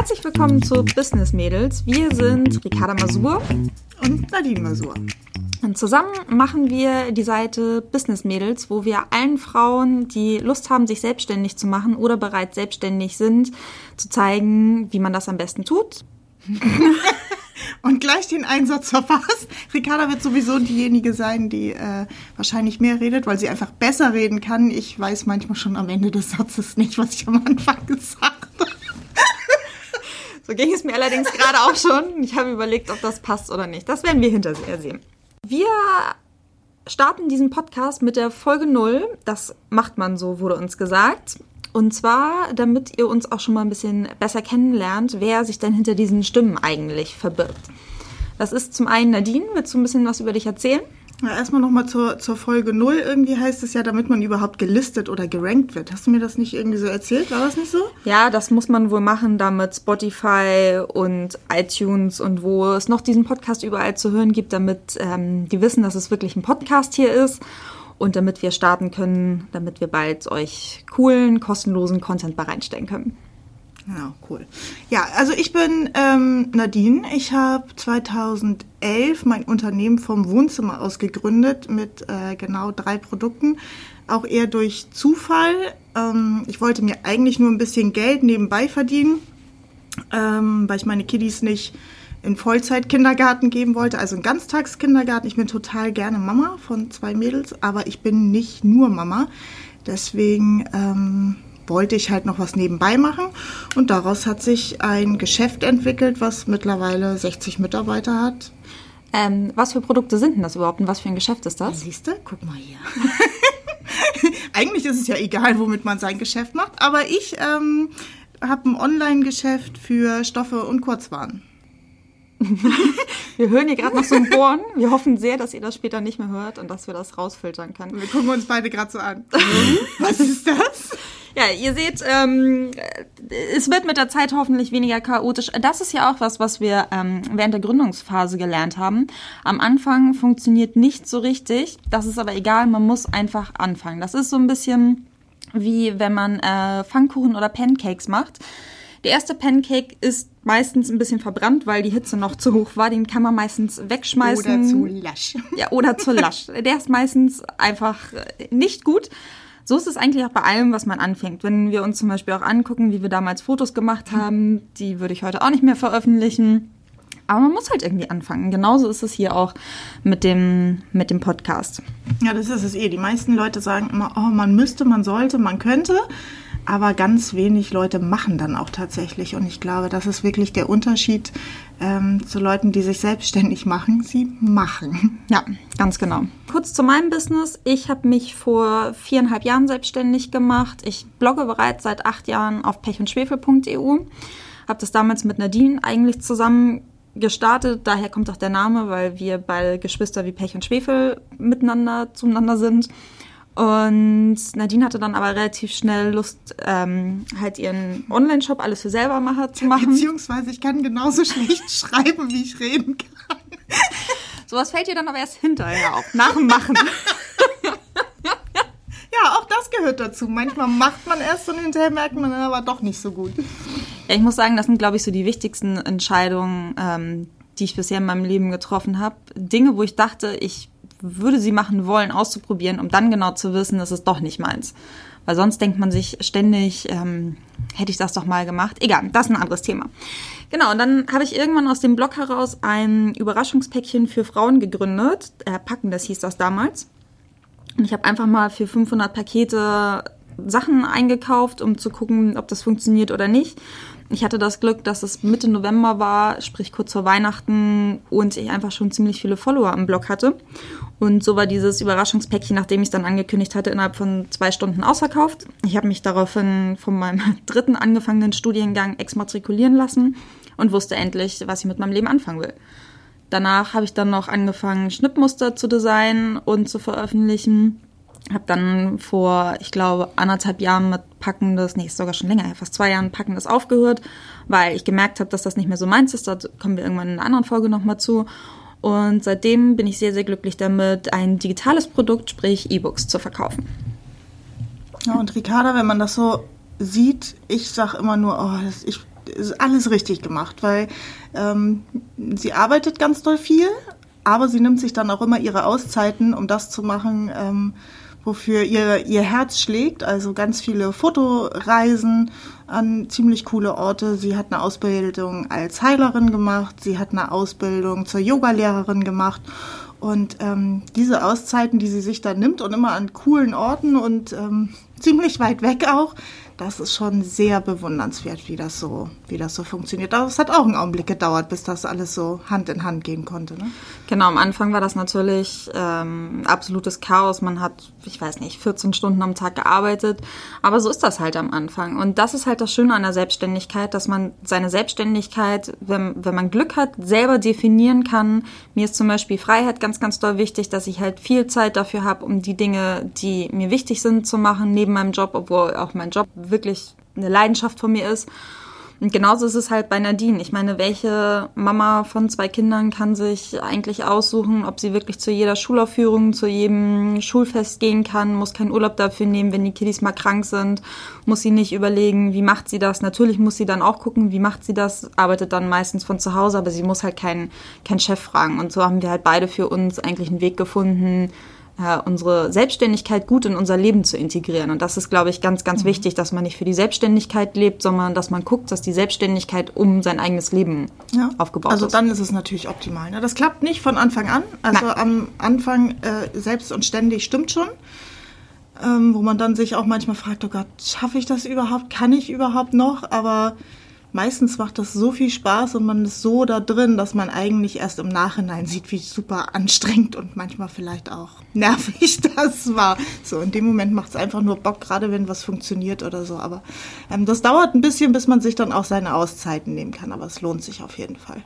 Herzlich willkommen zu Business Mädels. Wir sind Ricarda Masur und Nadine Masur. Und zusammen machen wir die Seite Business Mädels, wo wir allen Frauen, die Lust haben, sich selbstständig zu machen oder bereits selbstständig sind, zu zeigen, wie man das am besten tut. und gleich den Einsatz verpasst. Ricarda wird sowieso diejenige sein, die äh, wahrscheinlich mehr redet, weil sie einfach besser reden kann. Ich weiß manchmal schon am Ende des Satzes nicht, was ich am Anfang gesagt habe. So ging es mir allerdings gerade auch schon. Ich habe überlegt, ob das passt oder nicht. Das werden wir hinterher sehen. Wir starten diesen Podcast mit der Folge 0. Das macht man so, wurde uns gesagt. Und zwar, damit ihr uns auch schon mal ein bisschen besser kennenlernt, wer sich denn hinter diesen Stimmen eigentlich verbirgt. Das ist zum einen Nadine. Willst du ein bisschen was über dich erzählen? Ja, erstmal nochmal zur, zur Folge 0. Irgendwie heißt es ja, damit man überhaupt gelistet oder gerankt wird. Hast du mir das nicht irgendwie so erzählt? War das nicht so? Ja, das muss man wohl machen, damit Spotify und iTunes und wo es noch diesen Podcast überall zu hören gibt, damit ähm, die wissen, dass es wirklich ein Podcast hier ist und damit wir starten können, damit wir bald euch coolen, kostenlosen Content bereinstellen können. Ja, cool. Ja, also ich bin ähm, Nadine. Ich habe 2011 mein Unternehmen vom Wohnzimmer aus gegründet mit äh, genau drei Produkten. Auch eher durch Zufall. Ähm, ich wollte mir eigentlich nur ein bisschen Geld nebenbei verdienen, ähm, weil ich meine Kiddies nicht in Vollzeit-Kindergarten geben wollte, also in Ganztagskindergarten. Ich bin total gerne Mama von zwei Mädels, aber ich bin nicht nur Mama. Deswegen ähm, wollte ich halt noch was nebenbei machen und daraus hat sich ein Geschäft entwickelt, was mittlerweile 60 Mitarbeiter hat. Ähm, was für Produkte sind denn das überhaupt und was für ein Geschäft ist das? Siehst du? Guck mal hier. Eigentlich ist es ja egal, womit man sein Geschäft macht, aber ich ähm, habe ein Online-Geschäft für Stoffe und Kurzwaren. wir hören hier gerade noch so ein Bohren. Wir hoffen sehr, dass ihr das später nicht mehr hört und dass wir das rausfiltern können. Wir gucken uns beide gerade so an. Was ist das? Ja, ihr seht, ähm, es wird mit der Zeit hoffentlich weniger chaotisch. Das ist ja auch was, was wir ähm, während der Gründungsphase gelernt haben. Am Anfang funktioniert nicht so richtig. Das ist aber egal, man muss einfach anfangen. Das ist so ein bisschen wie wenn man äh, Pfannkuchen oder Pancakes macht. Der erste Pancake ist meistens ein bisschen verbrannt, weil die Hitze noch zu hoch war. Den kann man meistens wegschmeißen. Oder zu lasch. Ja, oder zu lasch. Der ist meistens einfach nicht gut. So ist es eigentlich auch bei allem, was man anfängt. Wenn wir uns zum Beispiel auch angucken, wie wir damals Fotos gemacht haben, die würde ich heute auch nicht mehr veröffentlichen. Aber man muss halt irgendwie anfangen. Genauso ist es hier auch mit dem, mit dem Podcast. Ja, das ist es eh. Die meisten Leute sagen immer, oh, man müsste, man sollte, man könnte aber ganz wenig Leute machen dann auch tatsächlich. Und ich glaube, das ist wirklich der Unterschied ähm, zu Leuten, die sich selbstständig machen. Sie machen. Ja, ganz genau. Kurz zu meinem Business. Ich habe mich vor viereinhalb Jahren selbstständig gemacht. Ich blogge bereits seit acht Jahren auf pechundschwefel.eu. Habe das damals mit Nadine eigentlich zusammen gestartet. Daher kommt auch der Name, weil wir beide Geschwister wie Pech und Schwefel miteinander zueinander sind. Und Nadine hatte dann aber relativ schnell Lust, ähm, halt ihren Online-Shop alles für selber mache, zu machen. Beziehungsweise ich kann genauso schlecht schreiben, wie ich reden kann. Sowas fällt dir dann aber erst hinterher auf, nach dem Machen. ja, auch das gehört dazu. Manchmal macht man erst und hinterher merkt man dann aber doch nicht so gut. Ja, ich muss sagen, das sind, glaube ich, so die wichtigsten Entscheidungen, ähm, die ich bisher in meinem Leben getroffen habe. Dinge, wo ich dachte, ich würde sie machen wollen, auszuprobieren, um dann genau zu wissen, das ist doch nicht meins. Weil sonst denkt man sich ständig, ähm, hätte ich das doch mal gemacht. Egal, das ist ein anderes Thema. Genau, und dann habe ich irgendwann aus dem Blog heraus ein Überraschungspäckchen für Frauen gegründet. Äh, Packen, das hieß das damals. Und ich habe einfach mal für 500 Pakete Sachen eingekauft, um zu gucken, ob das funktioniert oder nicht. Ich hatte das Glück, dass es Mitte November war, sprich kurz vor Weihnachten, und ich einfach schon ziemlich viele Follower am Blog hatte. Und so war dieses Überraschungspäckchen, nachdem ich es dann angekündigt hatte, innerhalb von zwei Stunden ausverkauft. Ich habe mich daraufhin von meinem dritten angefangenen Studiengang exmatrikulieren lassen und wusste endlich, was ich mit meinem Leben anfangen will. Danach habe ich dann noch angefangen, Schnittmuster zu designen und zu veröffentlichen habe dann vor, ich glaube, anderthalb Jahren mit Packendes, nee, ist sogar schon länger, fast zwei Jahren Packendes aufgehört, weil ich gemerkt habe, dass das nicht mehr so meins ist. Da kommen wir irgendwann in einer anderen Folge nochmal zu. Und seitdem bin ich sehr, sehr glücklich damit, ein digitales Produkt, sprich E-Books, zu verkaufen. Ja, und Ricarda, wenn man das so sieht, ich sage immer nur, oh, das, ich alles richtig gemacht, weil ähm, sie arbeitet ganz doll viel, aber sie nimmt sich dann auch immer ihre Auszeiten, um das zu machen, ähm, wofür ihr, ihr Herz schlägt. Also ganz viele Fotoreisen an ziemlich coole Orte. Sie hat eine Ausbildung als Heilerin gemacht, sie hat eine Ausbildung zur Yogalehrerin gemacht. Und ähm, diese Auszeiten, die sie sich dann nimmt und immer an coolen Orten und ähm, ziemlich weit weg auch, das ist schon sehr bewundernswert, wie das so, wie das so funktioniert. Aber es hat auch einen Augenblick gedauert, bis das alles so Hand in Hand gehen konnte. Ne? Genau, am Anfang war das natürlich ähm, absolutes Chaos. Man hat, ich weiß nicht, 14 Stunden am Tag gearbeitet. Aber so ist das halt am Anfang. Und das ist halt das Schöne an der Selbstständigkeit, dass man seine Selbstständigkeit, wenn, wenn man Glück hat, selber definieren kann. Mir ist zum Beispiel Freiheit ganz, ganz doll wichtig, dass ich halt viel Zeit dafür habe, um die Dinge, die mir wichtig sind, zu machen, neben meinem Job, obwohl auch mein Job wirklich eine Leidenschaft von mir ist. Und genauso ist es halt bei Nadine. Ich meine, welche Mama von zwei Kindern kann sich eigentlich aussuchen, ob sie wirklich zu jeder Schulaufführung, zu jedem Schulfest gehen kann, muss keinen Urlaub dafür nehmen, wenn die Kiddies mal krank sind, muss sie nicht überlegen, wie macht sie das. Natürlich muss sie dann auch gucken, wie macht sie das, arbeitet dann meistens von zu Hause, aber sie muss halt keinen keinen Chef fragen. Und so haben wir halt beide für uns eigentlich einen Weg gefunden, äh, unsere Selbstständigkeit gut in unser Leben zu integrieren. Und das ist, glaube ich, ganz, ganz mhm. wichtig, dass man nicht für die Selbstständigkeit lebt, sondern dass man guckt, dass die Selbstständigkeit um sein eigenes Leben ja. aufgebaut also ist. Also dann ist es natürlich optimal. Ne? Das klappt nicht von Anfang an. Also Nein. am Anfang äh, selbst und ständig stimmt schon. Ähm, wo man dann sich auch manchmal fragt, oh Gott, schaffe ich das überhaupt? Kann ich überhaupt noch? Aber meistens macht das so viel Spaß und man ist so da drin, dass man eigentlich erst im Nachhinein sieht, wie super anstrengend und manchmal vielleicht auch nervig das war. So, in dem Moment macht es einfach nur Bock, gerade wenn was funktioniert oder so. Aber ähm, das dauert ein bisschen, bis man sich dann auch seine Auszeiten nehmen kann, aber es lohnt sich auf jeden Fall.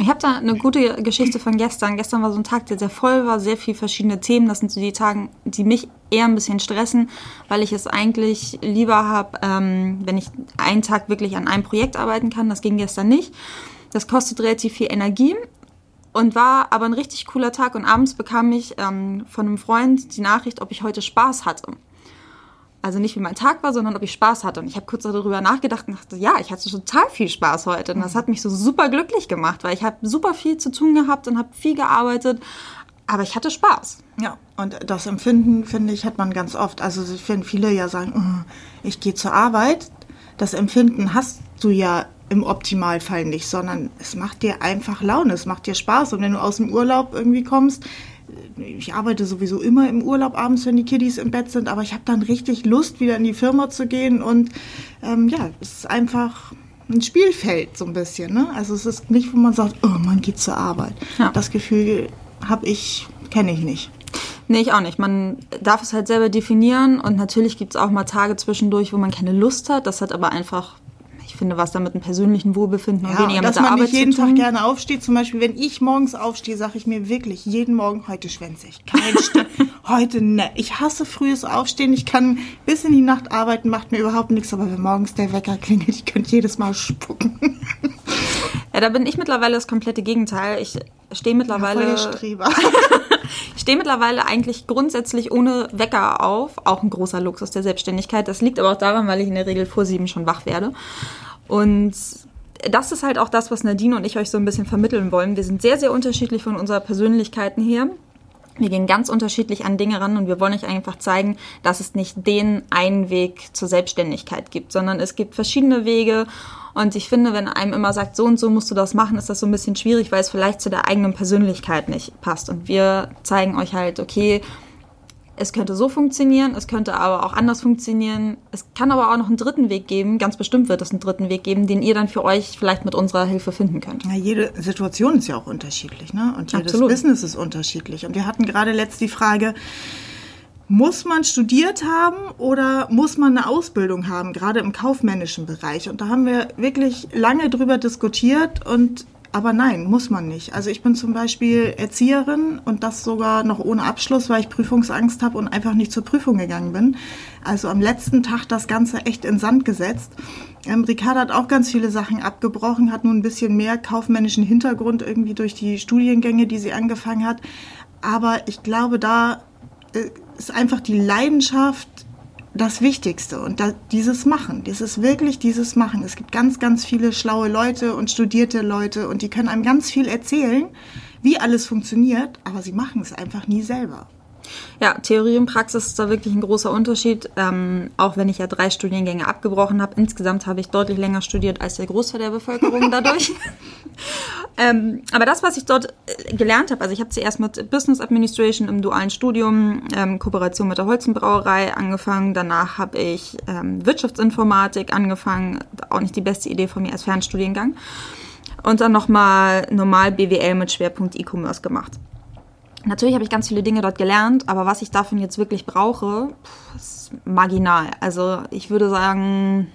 Ich habe da eine gute Geschichte von gestern. Gestern war so ein Tag, der sehr voll war, sehr viele verschiedene Themen. Das sind so die Tage, die mich eher ein bisschen stressen, weil ich es eigentlich lieber habe, ähm, wenn ich einen Tag wirklich an einem Projekt arbeiten kann. Das ging gestern nicht. Das kostet relativ viel Energie und war aber ein richtig cooler Tag. Und abends bekam ich ähm, von einem Freund die Nachricht, ob ich heute Spaß hatte. Also nicht wie mein Tag war, sondern ob ich Spaß hatte. Und ich habe kurz darüber nachgedacht und dachte, ja, ich hatte total viel Spaß heute. Und das hat mich so super glücklich gemacht, weil ich habe super viel zu tun gehabt und habe viel gearbeitet. Aber ich hatte Spaß. Ja, und das Empfinden, finde ich, hat man ganz oft. Also finde viele ja sagen, oh, ich gehe zur Arbeit. Das Empfinden hast du ja im Optimalfall nicht, sondern es macht dir einfach Laune, es macht dir Spaß. Und wenn du aus dem Urlaub irgendwie kommst, ich arbeite sowieso immer im Urlaub abends, wenn die Kiddies im Bett sind, aber ich habe dann richtig Lust, wieder in die Firma zu gehen und ähm, ja, es ist einfach ein Spielfeld so ein bisschen. Ne? Also es ist nicht, wo man sagt, oh, man geht zur Arbeit. Ja. Das Gefühl habe ich, kenne ich nicht. Nee, ich auch nicht. Man darf es halt selber definieren und natürlich gibt es auch mal Tage zwischendurch, wo man keine Lust hat. Das hat aber einfach finde, was da mit einem persönlichen Wohlbefinden ja, und weniger und mit der Arbeit zu tun. Dass man nicht jeden Tag gerne aufsteht. Zum Beispiel, wenn ich morgens aufstehe, sage ich mir wirklich jeden Morgen, heute schwänze ich. Kein St heute ne. Ich hasse frühes Aufstehen. Ich kann bis in die Nacht arbeiten, macht mir überhaupt nichts. Aber wenn morgens der Wecker klingelt, ich könnte jedes Mal spucken. Ja, da bin ich mittlerweile das komplette Gegenteil. Ich stehe mittlerweile. Ja, Streber. ich stehe mittlerweile eigentlich grundsätzlich ohne Wecker auf. Auch ein großer Luxus der Selbstständigkeit. Das liegt aber auch daran, weil ich in der Regel vor sieben schon wach werde. Und das ist halt auch das, was Nadine und ich euch so ein bisschen vermitteln wollen. Wir sind sehr, sehr unterschiedlich von unserer Persönlichkeiten her. Wir gehen ganz unterschiedlich an Dinge ran und wir wollen euch einfach zeigen, dass es nicht den einen Weg zur Selbstständigkeit gibt, sondern es gibt verschiedene Wege. Und ich finde, wenn einem immer sagt, so und so musst du das machen, ist das so ein bisschen schwierig, weil es vielleicht zu der eigenen Persönlichkeit nicht passt. Und wir zeigen euch halt, okay, es könnte so funktionieren, es könnte aber auch anders funktionieren. Es kann aber auch noch einen dritten Weg geben, ganz bestimmt wird es einen dritten Weg geben, den ihr dann für euch vielleicht mit unserer Hilfe finden könnt. Ja, jede Situation ist ja auch unterschiedlich, ne? Und jedes Absolut. Business ist unterschiedlich. Und wir hatten gerade letzt die Frage, muss man studiert haben oder muss man eine Ausbildung haben, gerade im kaufmännischen Bereich? Und da haben wir wirklich lange drüber diskutiert und aber nein, muss man nicht. Also ich bin zum Beispiel Erzieherin und das sogar noch ohne Abschluss, weil ich Prüfungsangst habe und einfach nicht zur Prüfung gegangen bin. Also am letzten Tag das Ganze echt in Sand gesetzt. Ähm, Ricarda hat auch ganz viele Sachen abgebrochen, hat nun ein bisschen mehr kaufmännischen Hintergrund irgendwie durch die Studiengänge, die sie angefangen hat. Aber ich glaube, da äh, ist einfach die Leidenschaft das Wichtigste und da, dieses Machen, dieses wirklich dieses Machen. Es gibt ganz, ganz viele schlaue Leute und studierte Leute und die können einem ganz viel erzählen, wie alles funktioniert, aber sie machen es einfach nie selber. Ja, Theorie und Praxis ist da wirklich ein großer Unterschied. Ähm, auch wenn ich ja drei Studiengänge abgebrochen habe. Insgesamt habe ich deutlich länger studiert als der Großteil der Bevölkerung dadurch. ähm, aber das, was ich dort äh, gelernt habe, also ich habe zuerst mit Business Administration im dualen Studium, ähm, Kooperation mit der Holzenbrauerei angefangen. Danach habe ich ähm, Wirtschaftsinformatik angefangen. Auch nicht die beste Idee von mir als Fernstudiengang. Und dann nochmal normal BWL mit Schwerpunkt E-Commerce gemacht. Natürlich habe ich ganz viele Dinge dort gelernt, aber was ich davon jetzt wirklich brauche, ist marginal. Also ich würde sagen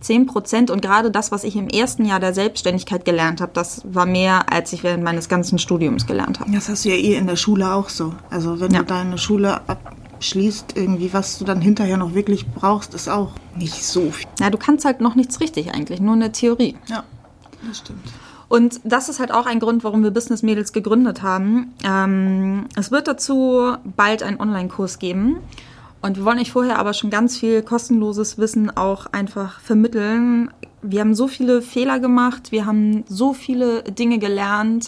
10 Prozent und gerade das, was ich im ersten Jahr der Selbstständigkeit gelernt habe, das war mehr, als ich während meines ganzen Studiums gelernt habe. Das hast du ja eh in der Schule auch so. Also wenn ja. du deine Schule abschließt, irgendwie, was du dann hinterher noch wirklich brauchst, ist auch nicht so viel. Ja, du kannst halt noch nichts richtig eigentlich, nur eine Theorie. Ja, das stimmt. Und das ist halt auch ein Grund, warum wir Business Mädels gegründet haben. Ähm, es wird dazu bald einen Online-Kurs geben. Und wir wollen euch vorher aber schon ganz viel kostenloses Wissen auch einfach vermitteln. Wir haben so viele Fehler gemacht, wir haben so viele Dinge gelernt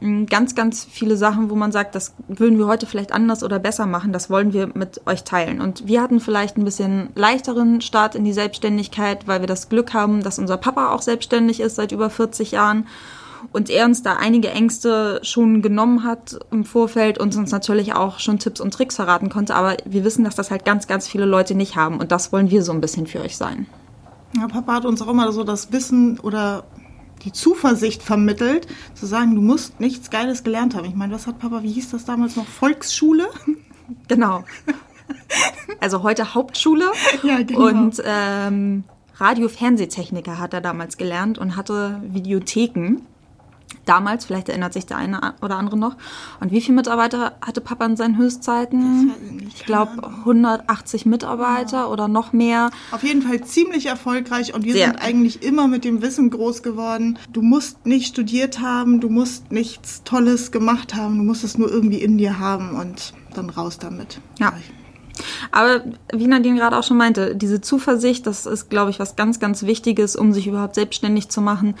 ganz, ganz viele Sachen, wo man sagt, das würden wir heute vielleicht anders oder besser machen, das wollen wir mit euch teilen. Und wir hatten vielleicht ein bisschen leichteren Start in die Selbstständigkeit, weil wir das Glück haben, dass unser Papa auch selbstständig ist seit über 40 Jahren und er uns da einige Ängste schon genommen hat im Vorfeld und uns natürlich auch schon Tipps und Tricks verraten konnte. Aber wir wissen, dass das halt ganz, ganz viele Leute nicht haben und das wollen wir so ein bisschen für euch sein. Ja, Papa hat uns auch immer so das Wissen oder die Zuversicht vermittelt, zu sagen, du musst nichts Geiles gelernt haben. Ich meine, was hat Papa, wie hieß das damals noch? Volksschule? Genau. Also heute Hauptschule. Ja, genau. Und ähm, Radio-Fernsehtechniker hat er damals gelernt und hatte Videotheken damals, vielleicht erinnert sich der eine oder andere noch. Und wie viele Mitarbeiter hatte Papa in seinen Höchstzeiten? Ich glaube 180 Mitarbeiter ja. oder noch mehr. Auf jeden Fall ziemlich erfolgreich und wir Sehr. sind eigentlich immer mit dem Wissen groß geworden. Du musst nicht studiert haben, du musst nichts Tolles gemacht haben, du musst es nur irgendwie in dir haben und dann raus damit. Ja. Aber wie Nadine gerade auch schon meinte, diese Zuversicht, das ist, glaube ich, was ganz, ganz Wichtiges, um sich überhaupt selbstständig zu machen.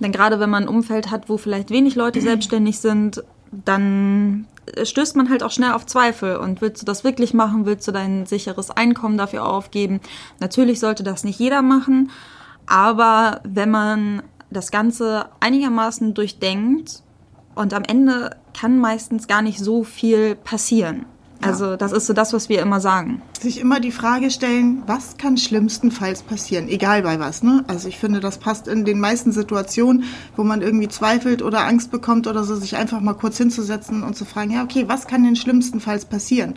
Denn gerade wenn man ein Umfeld hat, wo vielleicht wenig Leute selbstständig sind, dann stößt man halt auch schnell auf Zweifel. Und willst du das wirklich machen? Willst du dein sicheres Einkommen dafür aufgeben? Natürlich sollte das nicht jeder machen. Aber wenn man das Ganze einigermaßen durchdenkt und am Ende kann meistens gar nicht so viel passieren. Also das ist so das, was wir immer sagen. Sich immer die Frage stellen, was kann schlimmstenfalls passieren, egal bei was. Ne? Also ich finde, das passt in den meisten Situationen, wo man irgendwie zweifelt oder Angst bekommt oder so, sich einfach mal kurz hinzusetzen und zu fragen, ja, okay, was kann denn schlimmstenfalls passieren?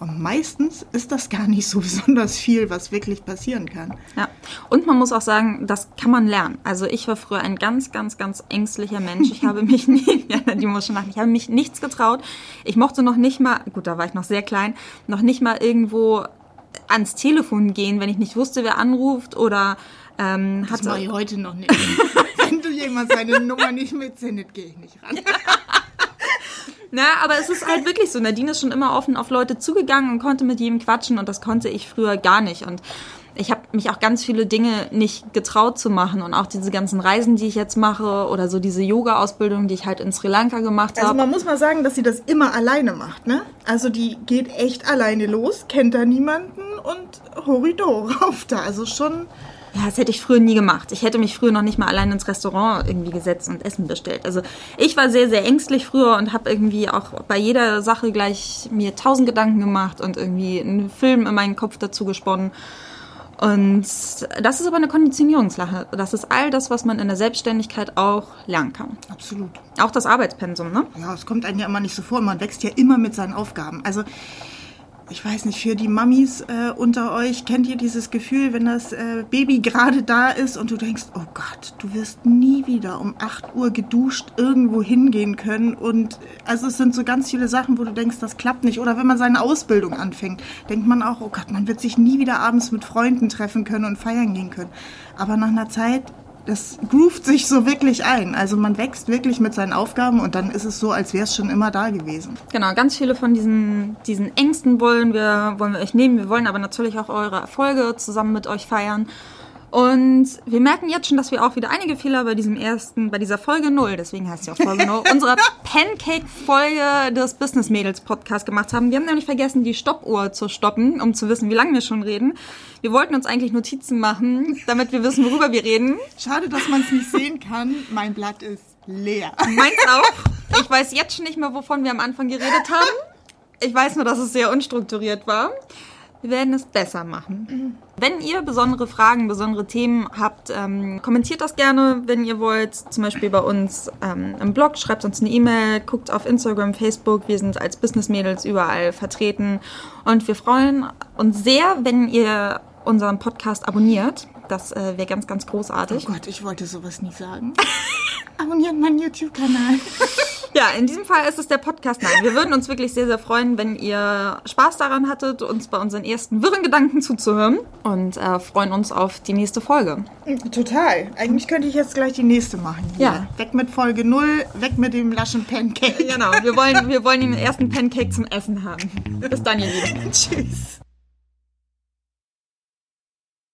Und meistens ist das gar nicht so besonders viel, was wirklich passieren kann. Ja, und man muss auch sagen, das kann man lernen. Also ich war früher ein ganz, ganz, ganz ängstlicher Mensch. Ich habe mich nie, ja, die muss schon lachen, ich habe mich nichts getraut. Ich mochte noch nicht mal, gut, da war ich noch sehr klein, noch nicht mal irgendwo ans Telefon gehen, wenn ich nicht wusste, wer anruft oder ähm, das mache ich heute noch nicht. wenn du jemand seine Nummer nicht mitsendet, gehe ich nicht ran. Na, aber es ist halt wirklich so. Nadine ist schon immer offen auf Leute zugegangen und konnte mit jedem quatschen und das konnte ich früher gar nicht. Und ich habe mich auch ganz viele Dinge nicht getraut zu machen und auch diese ganzen Reisen, die ich jetzt mache oder so diese Yoga-Ausbildung, die ich halt in Sri Lanka gemacht habe. Also man muss mal sagen, dass sie das immer alleine macht, ne? Also die geht echt alleine los, kennt da niemanden und Horido rauf da. Also schon ja, das hätte ich früher nie gemacht. Ich hätte mich früher noch nicht mal allein ins Restaurant irgendwie gesetzt und Essen bestellt. Also ich war sehr, sehr ängstlich früher und habe irgendwie auch bei jeder Sache gleich mir tausend Gedanken gemacht und irgendwie einen Film in meinen Kopf dazu gesponnen. Und das ist aber eine Konditionierungslache. Das ist all das, was man in der Selbstständigkeit auch lernen kann. Absolut. Auch das Arbeitspensum, ne? Ja, es kommt einem ja immer nicht so vor. Man wächst ja immer mit seinen Aufgaben. Also ich weiß nicht, für die Mamis äh, unter euch, kennt ihr dieses Gefühl, wenn das äh, Baby gerade da ist und du denkst, oh Gott, du wirst nie wieder um 8 Uhr geduscht irgendwo hingehen können. Und äh, also es sind so ganz viele Sachen, wo du denkst, das klappt nicht. Oder wenn man seine Ausbildung anfängt, denkt man auch, oh Gott, man wird sich nie wieder abends mit Freunden treffen können und feiern gehen können. Aber nach einer Zeit das groovt sich so wirklich ein. Also man wächst wirklich mit seinen Aufgaben und dann ist es so, als wäre es schon immer da gewesen. Genau, ganz viele von diesen, diesen Ängsten wollen wir, wollen wir euch nehmen. Wir wollen aber natürlich auch eure Erfolge zusammen mit euch feiern. Und wir merken jetzt schon, dass wir auch wieder einige Fehler bei diesem ersten, bei dieser Folge null, deswegen heißt sie auch Folge null, unserer Pancake-Folge des Business Mädels Podcast gemacht haben. Wir haben nämlich vergessen, die Stoppuhr zu stoppen, um zu wissen, wie lange wir schon reden. Wir wollten uns eigentlich Notizen machen, damit wir wissen, worüber wir reden. Schade, dass man es nicht sehen kann. Mein Blatt ist leer. Meins auch. Ich weiß jetzt schon nicht mehr, wovon wir am Anfang geredet haben. Ich weiß nur, dass es sehr unstrukturiert war. Wir werden es besser machen. Wenn ihr besondere Fragen, besondere Themen habt, ähm, kommentiert das gerne, wenn ihr wollt. Zum Beispiel bei uns ähm, im Blog, schreibt uns eine E-Mail, guckt auf Instagram, Facebook. Wir sind als Business Mädels überall vertreten. Und wir freuen uns sehr, wenn ihr unseren Podcast abonniert. Das äh, wäre ganz, ganz großartig. Oh Gott, ich wollte sowas nie sagen. Abonniert meinen YouTube-Kanal. Ja, in diesem Fall ist es der Podcast. Nein, wir würden uns wirklich sehr, sehr freuen, wenn ihr Spaß daran hattet, uns bei unseren ersten wirren Gedanken zuzuhören und äh, freuen uns auf die nächste Folge. Total. Eigentlich könnte ich jetzt gleich die nächste machen. Hier. Ja. Weg mit Folge 0, weg mit dem laschen Pancake. Genau, wir wollen, wir wollen den ersten Pancake zum Essen haben. Bis dann, ihr Lieben. Tschüss.